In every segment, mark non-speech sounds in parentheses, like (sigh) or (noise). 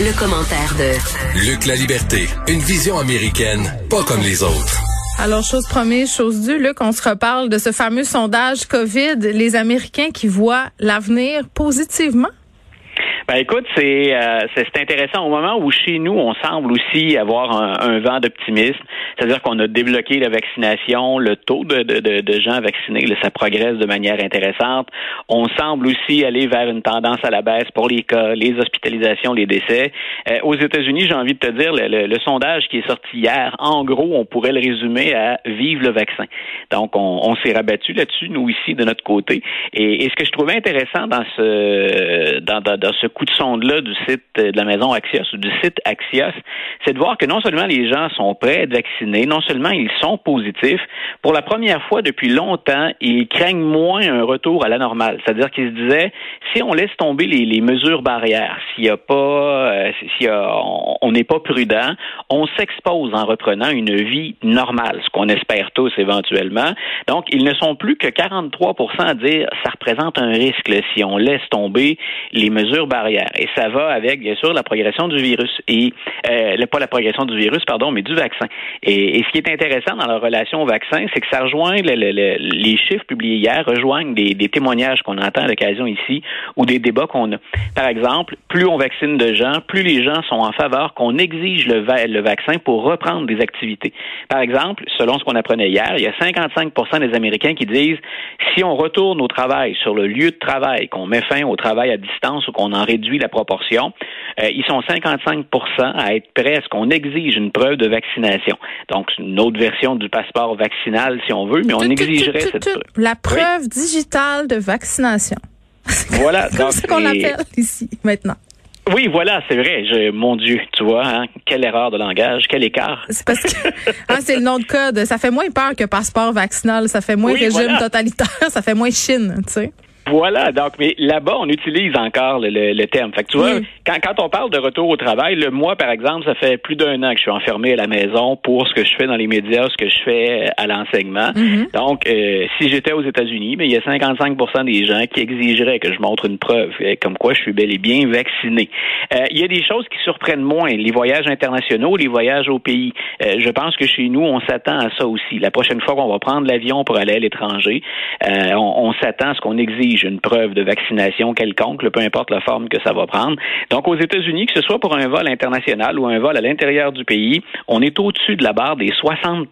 Le, commentaire de Luc La Liberté, une vision américaine, pas comme les autres. Alors, chose promise, chose due, Luc, on se reparle de ce fameux sondage COVID, les Américains qui voient l'avenir positivement. Ben écoute, c'est euh, c'est intéressant au moment où chez nous on semble aussi avoir un, vent d'optimisme, c'est-à-dire qu'on a débloqué la vaccination, le taux de, de, de, gens vaccinés, là, ça progresse de manière intéressante. On semble aussi aller vers une tendance à la baisse pour les cas, les hospitalisations, les décès. Euh, aux États-Unis, j'ai envie de te dire, le, le, sondage qui est sorti hier, en gros, on pourrait le résumer à vive le vaccin. Donc on, on s'est rabattu là-dessus, nous ici de notre côté. Et, et, ce que je trouvais intéressant dans ce dans, dans ce coup de sonde-là du site de la maison Axios ou du site Axios, c'est de voir que non seulement les gens sont prêts à être vaccinés, non seulement ils sont positifs, pour la première fois depuis longtemps, ils craignent moins un retour à la normale. C'est-à-dire qu'ils se disaient, si on laisse tomber les, mesures barrières, s'il y a pas, euh, s'il y a, on n'est pas prudent, on s'expose en reprenant une vie normale, ce qu'on espère tous éventuellement. Donc, ils ne sont plus que 43 à dire, ça représente un risque si on laisse tomber les mesures barrières et ça va avec, bien sûr, la progression du virus. Et euh, pas la progression du virus, pardon, mais du vaccin. Et, et, ce qui est intéressant dans la relation au vaccin, c'est que ça rejoint le, le, le, les chiffres publiés hier, rejoignent des, des témoignages qu'on entend à l'occasion ici ou des débats qu'on a. Par exemple, plus on vaccine de gens, plus les gens sont en faveur qu'on exige le, va le vaccin pour reprendre des activités. Par exemple, selon ce qu'on apprenait hier, il y a 55% des Américains qui disent si on retourne au travail sur le lieu de travail, qu'on met fin au travail à distance ou qu'on en réduit la proportion. Euh, ils sont 55 à être prêts à ce qu'on exige une preuve de vaccination. Donc, une autre version du passeport vaccinal, si on veut, mais on tout, exigerait tout, cette preuve. La preuve oui. digitale de vaccination. (laughs) Voilà. C'est comme ça qu'on l'appelle ici, maintenant. Oui, voilà, c'est vrai. Je, mon Dieu, tu vois, hein, quelle erreur de langage, quel écart. C'est parce que (laughs) hein, c'est le nom de code. Ça fait moins peur que passeport vaccinal. Ça fait moins oui, régime voilà. totalitaire. (laughs) Ça fait moins Chine, tu sais. Voilà, donc, mais là-bas, on utilise encore le, le, le, terme. Fait que tu vois, oui. quand, quand on parle de retour au travail, le moi, par exemple, ça fait plus d'un an que je suis enfermé à la maison pour ce que je fais dans les médias, ce que je fais à l'enseignement. Mm -hmm. Donc, euh, si j'étais aux États-Unis, mais il y a 55% des gens qui exigeraient que je montre une preuve euh, comme quoi je suis bel et bien vacciné. Euh, il y a des choses qui surprennent moins, les voyages internationaux, les voyages au pays. Euh, je pense que chez nous, on s'attend à ça aussi. La prochaine fois qu'on va prendre l'avion pour aller à l'étranger, euh, on, on s'attend à ce qu'on exige une preuve de vaccination quelconque, peu importe la forme que ça va prendre. Donc, aux États-Unis, que ce soit pour un vol international ou un vol à l'intérieur du pays, on est au-dessus de la barre des 60%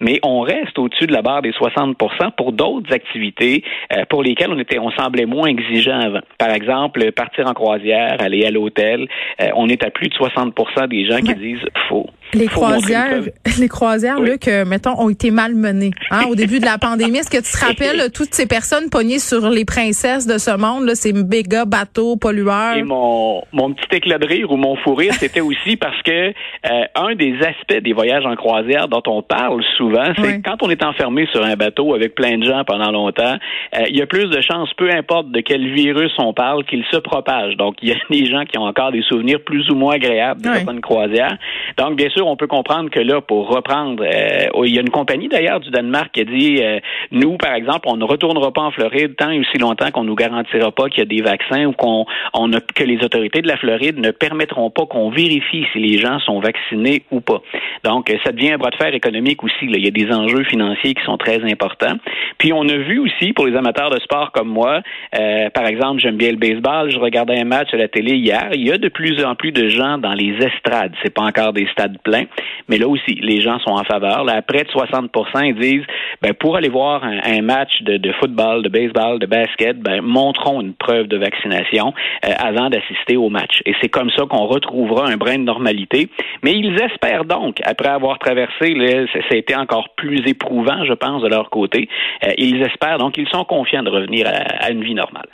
Mais on reste au-dessus de la barre des 60% pour d'autres activités euh, pour lesquelles on était, on semblait moins exigeant avant. Par exemple, partir en croisière, aller à l'hôtel, euh, on est à plus de 60% des gens qui disent faux. Les croisières, (laughs) les croisières, oui. Luc, euh, mettons, ont été malmenées. Hein, au début de la pandémie, est-ce que tu te (laughs) rappelles toutes ces personnes pognées sur les princesses de ce monde, là, ces méga bateaux pollueurs? Et mon, mon petit éclat de rire ou mon fou rire, c'était aussi parce que euh, un des aspects des voyages en croisière dont on parle souvent, c'est oui. quand on est enfermé sur un bateau avec plein de gens pendant longtemps, euh, il y a plus de chances, peu importe de quel virus on parle, qu'il se propage. Donc, il y a des gens qui ont encore des souvenirs plus ou moins agréables de oui. certaines croisières. Donc, bien sûr, on peut comprendre que là, pour reprendre, euh, il y a une compagnie d'ailleurs du Danemark qui a dit, euh, nous, par exemple, on ne retournera pas en Floride tant et aussi longtemps qu'on nous garantira pas qu'il y a des vaccins ou qu'on que les autorités de la Floride ne permettront pas qu'on vérifie si les gens sont vaccinés ou pas. Donc, ça devient un bras de fer économique aussi. Il y a des enjeux financiers qui sont très importants. Puis, on a vu aussi, pour les amateurs de sport comme moi, euh, par exemple, j'aime bien le baseball, je regardais un match à la télé hier, il y a de plus en plus de gens dans les estrades. C'est pas encore des stades plein. Mais là aussi, les gens sont en faveur. Là, à près de 60 ils disent, ben, pour aller voir un, match de, de, football, de baseball, de basket, ben, montrons une preuve de vaccination euh, avant d'assister au match. Et c'est comme ça qu'on retrouvera un brin de normalité. Mais ils espèrent donc, après avoir traversé, là, ça a été encore plus éprouvant, je pense, de leur côté, euh, ils espèrent donc, ils sont confiants de revenir à, à une vie normale.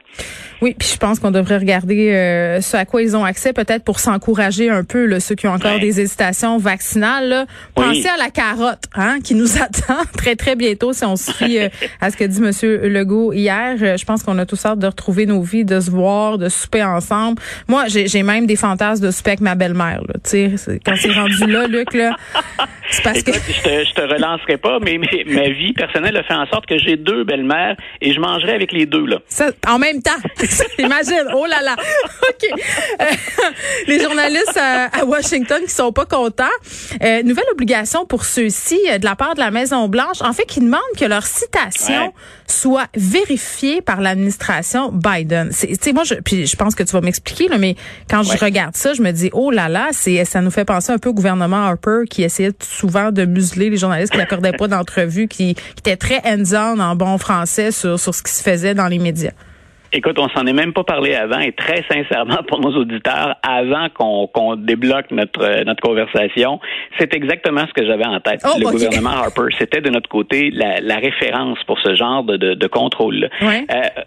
Oui, puis je pense qu'on devrait regarder euh, ce à quoi ils ont accès, peut-être pour s'encourager un peu, là, ceux qui ont encore des hésitations vaccinales. Là. Pensez à la carotte hein, qui nous (laughs) attend très, très bientôt si on se fie euh, (laughs) à ce que dit M. Legault hier. Euh, je pense qu'on a tous hâte de retrouver nos vies, de se voir, de souper ensemble. Moi, j'ai même des fantasmes de souper avec ma belle-mère. Quand c'est rendu là, Luc, là, c'est parce que... Je te, je te relancerai pas, mais, ma vie personnelle a fait en sorte que j'ai deux belles-mères et je mangerai avec les deux. là. Ça, en même temps. (laughs) Imagine, oh là là. OK. Euh, les journalistes à, Washington qui sont pas contents. Euh, nouvelle obligation pour ceux-ci euh, de la part de la Maison Blanche. En fait, qui demandent que leur citation soit vérifiée par l'administration Biden. C'est, moi, je, puis je pense que tu vas m'expliquer, mais quand je regarde ça, je me dis, oh là là, c'est, ça nous fait penser un peu au gouvernement Harper qui essayait souvent de museler les journalistes qui n'accordaient pas d'entrevue, qui, qui étaient très hands-on en bon français sur, sur ce qui se faisait dans les médias. Écoute, on s'en est même pas parlé avant et très sincèrement pour nos auditeurs, avant qu'on débloque notre euh, notre conversation, c'est exactement ce que j'avais en tête. Oh, le gouvernement Harper, c'était de notre côté la, la, référence pour ce genre de, de, de contrôle. Euh,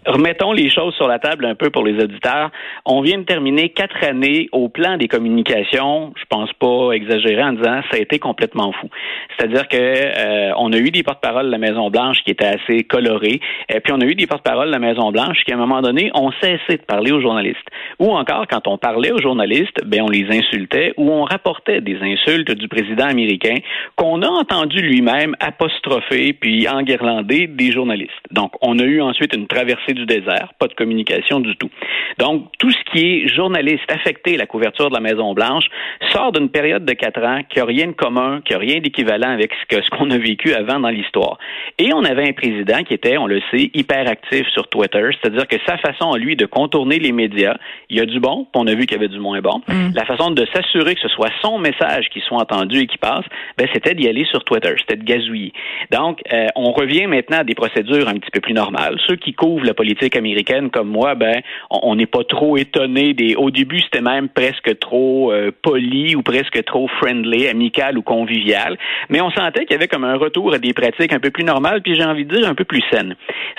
remettons les choses sur la table un peu pour les auditeurs. On vient de terminer quatre années au plan des communications. Je pense pas exagérer en disant ça a été complètement fou. C'est-à-dire que euh, on a eu des porte-paroles de la Maison Blanche qui étaient assez colorés, et puis on a eu des porte-paroles de la Maison Blanche qui à un moment donné, on cessait de parler aux journalistes. Ou encore, quand on parlait aux journalistes, ben, on les insultait ou on rapportait des insultes du président américain qu'on a entendu lui-même apostropher puis enguirlander des journalistes. Donc, on a eu ensuite une traversée du désert, pas de communication du tout. Donc, tout ce qui est journaliste affecté la couverture de la Maison-Blanche sort d'une période de quatre ans qui n'a rien de commun, qui n'a rien d'équivalent avec ce qu'on ce qu'on a vécu avant dans l'histoire. Et on avait un président qui était, on le sait, hyper actif sur Twitter, c'est-à-dire que sa façon, lui, de contourner les médias, il y a du bon, on a vu qu'il y avait du moins bon. Mm. La façon de s'assurer que ce soit son message qui soit entendu et qui passe, ben, c'était d'y aller sur Twitter, c'était de gazouiller. Donc, euh, on revient maintenant à des procédures un petit peu plus normales. Ceux qui couvrent la politique américaine comme moi, ben, on n'est pas trop étonné des. Au début, c'était même presque trop euh, poli ou presque trop friendly, amical ou convivial. Mais on sentait qu'il y avait comme un retour à des pratiques un peu plus normales, puis j'ai envie de dire un peu plus saines.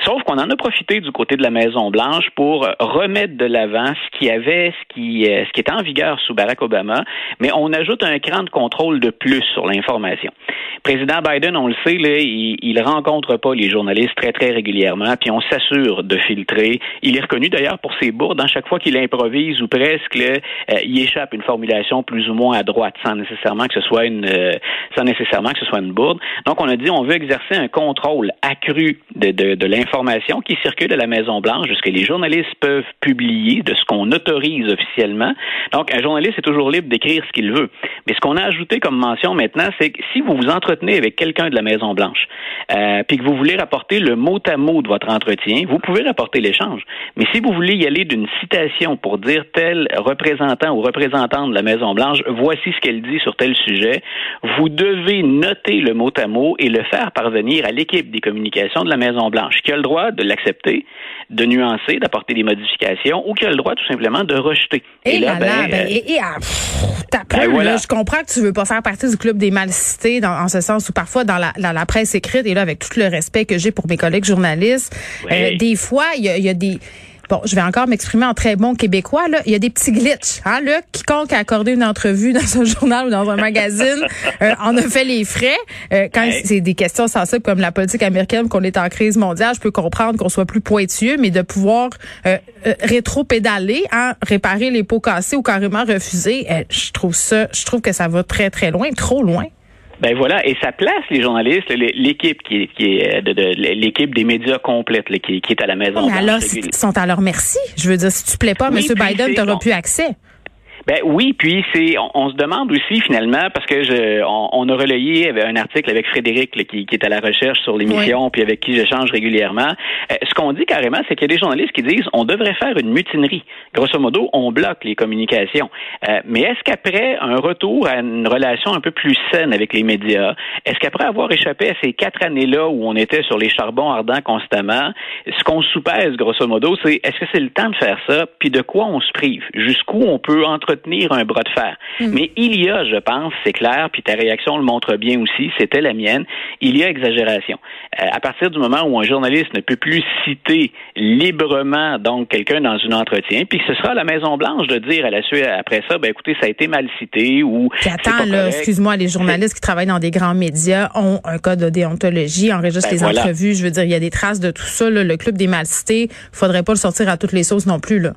Sauf qu'on en a profité du côté de la Maison Blanche pour remettre de l'avant ce qui avait, ce qui, euh, ce qui était en vigueur sous Barack Obama, mais on ajoute un cran de contrôle de plus sur l'information. Président Biden, on le sait, là, il, il rencontre pas les journalistes très très régulièrement, puis on s'assure de filtrer. Il est reconnu d'ailleurs pour ses bourdes. Dans chaque fois qu'il improvise ou presque, euh, il échappe une formulation plus ou moins à droite, sans nécessairement que ce soit une, euh, sans nécessairement que ce soit une bourde. Donc on a dit on veut exercer un contrôle accru de, de, de l'information qui circule à la Maison Blanche, jusque les journalistes peuvent publier de ce qu'on autorise officiellement. Donc, un journaliste est toujours libre d'écrire ce qu'il veut. Mais ce qu'on a ajouté comme mention maintenant, c'est que si vous vous entretenez avec quelqu'un de la Maison Blanche, euh, puis que vous voulez rapporter le mot à mot de votre entretien, vous pouvez rapporter l'échange. Mais si vous voulez y aller d'une citation pour dire tel représentant ou représentante de la Maison Blanche, voici ce qu'elle dit sur tel sujet, vous devez noter le mot à mot et le faire parvenir à l'équipe des communications de la Maison Blanche, qui a le droit de l'accepter, de nuancer, d'apporter des modifications ou qui a le droit tout simplement de rejeter. Et, là, ben, ben, et, et ah, ben, je comprends que tu veux pas faire partie du club des mal cités dans, en ce sens où parfois dans la, la presse écrite et là avec tout le respect que j'ai pour mes collègues journalistes, euh, des fois il y a, y a des bon, je vais encore m'exprimer en très bon québécois, là, il y a des petits glitches. Hein, là, quiconque a accordé une entrevue (laughs) dans un journal ou dans un magazine euh, en a fait les frais. Euh, quand c'est des questions sensibles comme la politique américaine, qu'on est en crise mondiale, je peux comprendre qu'on soit plus pointueux, mais de pouvoir euh, euh rétro-pédaler, hein, réparer les pots cassés ou carrément refuser, je trouve ça, je trouve que ça va très, très loin, trop loin. Ben voilà, et ça place les journalistes, l'équipe qui est, qui est de, de l'équipe des médias complète qui, qui, est à la maison. Mais alors, ils sont à leur merci. Je veux dire, si tu plais pas, M. Biden, tu plus accès. Ben oui, puis c'est on, se demande aussi finalement parce que je on, a relayé un article avec Frédéric qui, qui, est à la recherche sur l'émission puis avec qui j'échange régulièrement. Euh, ce qu'on dit carrément, c'est qu'il y a des journalistes qui disent on devrait faire une mutinerie. Grosso modo, on bloque les communications. Euh, mais est-ce qu'après un retour à une relation un peu plus saine avec les médias, est-ce qu'après avoir échappé à ces quatre années-là où on était sur les charbons ardents constamment, ce qu'on soupèse grosso modo, c'est est-ce que c'est le temps de faire ça, puis de quoi on se prive, jusqu'où on peut entretenir un bras de fer. Mm. Mais il y a, je pense, c'est clair, puis ta réaction le montre bien aussi, c'était la mienne, il y a exagération. Euh, à partir du moment où un journaliste ne peut plus citer librement donc quelqu'un dans un entretien, puis ce sera à la Maison Blanche de dire à la suite après ça, ben écoutez, ça a été mal cité ou. Puis attends, là, excuse-moi, les journalistes qui travaillent dans des grands médias ont un code de déontologie, enregistrent ben, les entrevues. Je veux dire, il y a des traces de tout ça. Le club des mal cités, faudrait pas le sortir à toutes les sauces non plus là.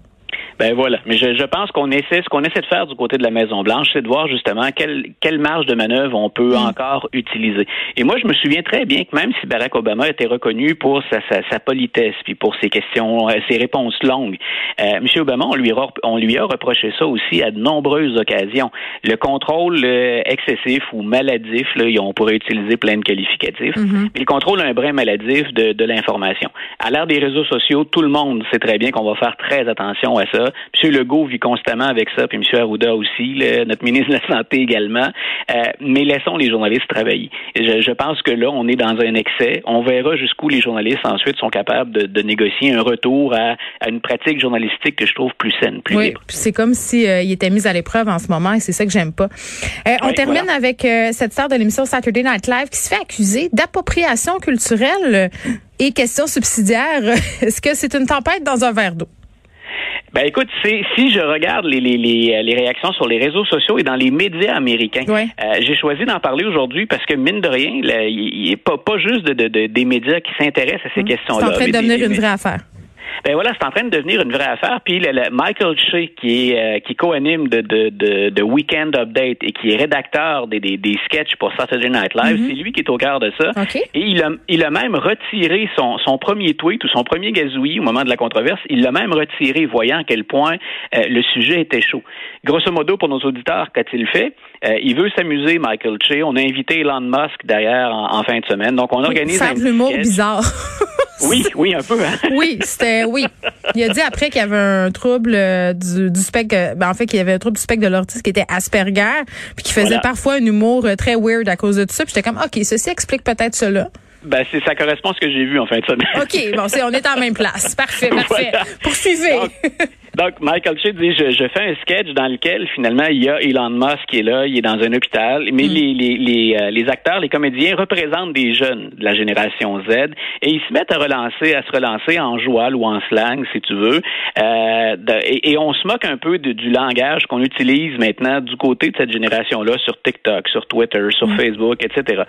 Ben voilà. Mais je, je pense qu'on essaie, ce qu'on essaie de faire du côté de la Maison Blanche, c'est de voir justement quelle, quelle marge de manœuvre on peut mm. encore utiliser. Et moi, je me souviens très bien que même si Barack Obama était reconnu pour sa, sa, sa politesse, puis pour ses questions, euh, ses réponses longues, euh, M. Obama, on lui, a, on lui a reproché ça aussi à de nombreuses occasions. Le contrôle euh, excessif ou maladif, là, on pourrait utiliser plein de qualificatifs, mm-hmm. mais le contrôle un brin maladif de, de l'information. À l'ère des réseaux sociaux, tout le monde sait très bien qu'on va faire très attention à ça M. Legault vit constamment avec ça, puis M. Arruda aussi, notre ministre de la Santé également. Euh, mais laissons les journalistes travailler. Je, pense que là, on est dans un excès. On verra jusqu'où les journalistes ensuite sont capables de, négocier un retour à, une pratique journalistique que je trouve plus saine, plus oui, C'est comme si euh, il était mis à l'épreuve en ce moment, et c'est ça que j'aime pas. Euh, on termine avec cette star de l'émission Saturday Night Live qui se fait accuser d'appropriation culturelle et question subsidiaire. (laughs) Est-ce que c'est une tempête dans un verre d'eau? Ben écoute, si je regarde les, les, les, les, réactions sur les réseaux sociaux et dans les médias américains, euh, j'ai choisi d'en parler aujourd'hui parce que mine de rien, il n'est pas, pas juste de, de, des médias qui s'intéressent à ces mmh. questions-là. C'est en train de devenir une vraie affaire. Ben voilà, c'est en train de devenir une vraie affaire. Puis le, Michael Shea, qui est euh, qui co-anime de, de, de, de, Weekend Update et qui est rédacteur des, des, des sketchs pour Saturday Night Live, mm-hmm. c'est lui qui est au cœur de ça. Et il a, il a même retiré son, son premier tweet ou son premier gazouillis au moment de la controverse. Il l'a même retiré, voyant à quel point euh, le sujet était chaud. Grosso modo, pour nos auditeurs, qu'a-t-il fait? Euh, il veut s'amuser, Michael Shea. On a invité Elon Musk derrière en, fin de semaine. Donc, on organise un l'humour bizarre. (laughs) Oui, (laughs) oui, un peu. Hein? oui, c'était oui. Il a dit après qu'il y avait un trouble euh, du, du spectre, euh, ben en fait qu'il y avait un trouble du spectre de l'autisme qui était Asperger, puis qui faisait parfois un humour euh, très weird à cause de tout ça. Puis j'étais comme, ok, ceci explique peut-être cela. Ben, c'est, ça correspond à ce que j'ai vu en fin de semaine. OK, bon, c'est, on est en même place. Parfait, (laughs) parfait. Poursuivez. Donc, Michael Shea dit, je, je, fais un sketch dans lequel, finalement, il y a Elon Musk qui est là, il est dans un hôpital, mais mm. les, les, les, euh, les, acteurs, les comédiens représentent des jeunes de la génération Z et ils se mettent à relancer, à se relancer en joual ou en slang, si tu veux. Euh, et, on se moque un peu du langage qu'on utilise maintenant du côté de cette génération-là sur TikTok, sur Twitter, sur mm. Facebook, etc.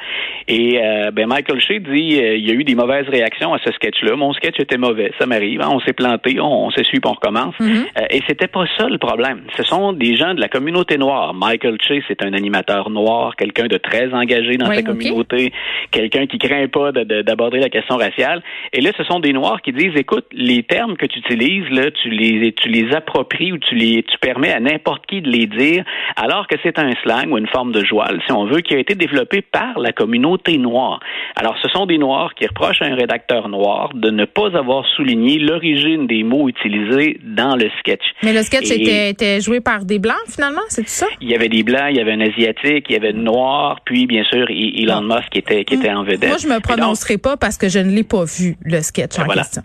Et euh, ben Michael Shea dit, euh, il y a eu des mauvaises réactions à ce sketch-là. Mon sketch était mauvais, ça m'arrive. Hein. on s'est planté, on, s'essuie, puis on recommence. Mm. Mhm. Euh, et c'était pas ça le problème. Ce sont des gens de la communauté noire. Michael Chase est un animateur noir, quelqu'un de très engagé dans sa communauté, quelqu'un qui craint pas d'aborder la question raciale. Et là, ce sont des noirs qui disent, écoute, les termes que tu utilises là, tu les tu les appropries ou tu les tu permets à n'importe qui de les dire, alors que c'est un slang ou une forme de joual, si on veut, qui a été développé par la communauté noire. Alors, ce sont des noirs qui reprochent à un rédacteur noir de ne pas avoir souligné l'origine des mots utilisés dans le sketch. Mais le sketch était, joué par des blancs finalement, c'est tout ça? Il y avait des blancs, il y avait un asiatique, il y avait un noir, puis bien sûr Elon Musk qui était qui était en vedette. Moi je me prononcerai pas parce que je ne l'ai pas vu le sketch en question.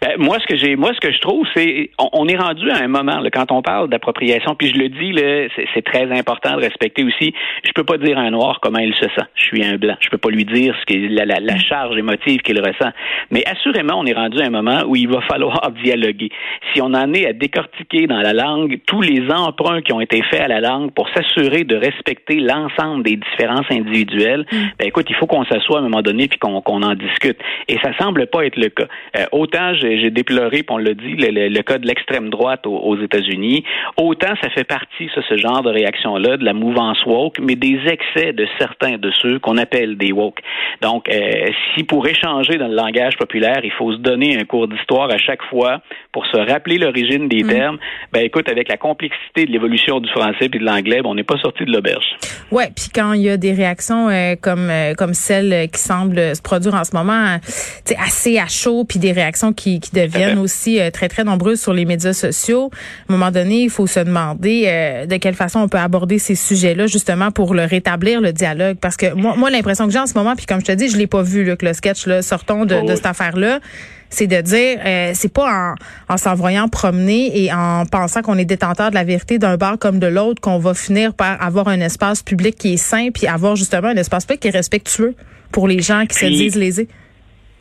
Ben, moi, ce que j'ai, moi, ce que je trouve, c'est, on, est rendu à un moment, là, quand on parle d'appropriation, puis je le dis, là, c'est, très important de respecter aussi. Je peux pas dire à un noir comment il se sent. Je suis un blanc. Je peux pas lui dire ce que la, la, la charge émotive qu'il ressent. Mais assurément, on est rendu à un moment où il va falloir (laughs) dialoguer. Si on en est à décortiquer dans la langue tous les emprunts qui ont été faits à la langue pour s'assurer de respecter l'ensemble des différences individuelles, mm. ben écoute, il faut qu'on s'assoie à un moment donné puis qu'on, qu'on en discute. Et ça semble pas être le cas. Euh, autant j'ai déploré, puis on l'a dit, le, cas de l'extrême droite aux, États-Unis. Autant ça fait partie, ça, ce genre de réaction-là, de la mouvance woke, mais des excès de certains de ceux qu'on appelle des woke. Donc, euh, si pour échanger dans le langage populaire, il faut se donner un cours d'histoire à chaque fois pour se rappeler l'origine des mm. termes, ben écoute, avec la complexité de l'évolution du français et de l'anglais, ben, on n'est pas sorti de l'auberge. Ouais, puis quand il y a des réactions euh, comme euh, comme celle qui semble se produire en ce moment, c'est assez à chaud, puis des réactions qui, qui deviennent aussi euh, très très nombreuses sur les médias sociaux. À un moment donné, il faut se demander de quelle façon on peut aborder ces sujets-là justement pour le rétablir le dialogue, parce que moi, moi l'impression que j'ai en ce moment, puis comme je te dis, je l'ai pas vu là, que le sketch là, sortons de, de cette affaire-là c'est de dire euh, c'est pas en, en s'envoyant promener et en pensant qu'on est détenteur de la vérité d'un bar comme de l'autre qu'on va finir par avoir un espace public qui est sain puis avoir justement un espace public qui est respectueux pour les gens qui se disent lésés.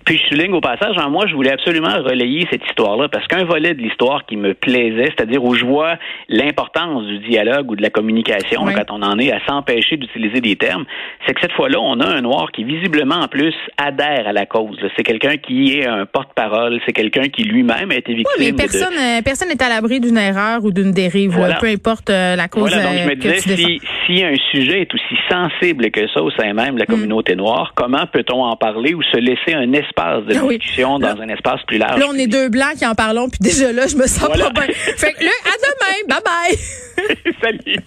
Puis je souligne au passage, en moi, je voulais absolument relayer cette histoire-là parce qu'un volet de l'histoire qui me plaisait, c'est-à-dire où je vois l'importance du dialogue ou de la communication quand on en est à s'empêcher d'utiliser des termes, c'est que cette fois-là, on a un noir qui visiblement en plus adhère à la cause. C'est quelqu'un qui est un porte-parole, c'est quelqu'un qui lui-même a été victime. Oui, mais personne, euh, personne n'est à l'abri d'une erreur ou d'une dérive, peu importe euh, la cause. Voilà, donc je me disais, si, si un sujet est aussi sensible que ça au sein même de la mm. communauté noire, comment peut-on en parler ou se laisser un espace espace de ah discussion, dans un espace plus large. Là, on est deux blancs qui en parlons, puis déjà là, je me sens pas bien. Fait que là, à demain. (laughs) Bye bye. Salut.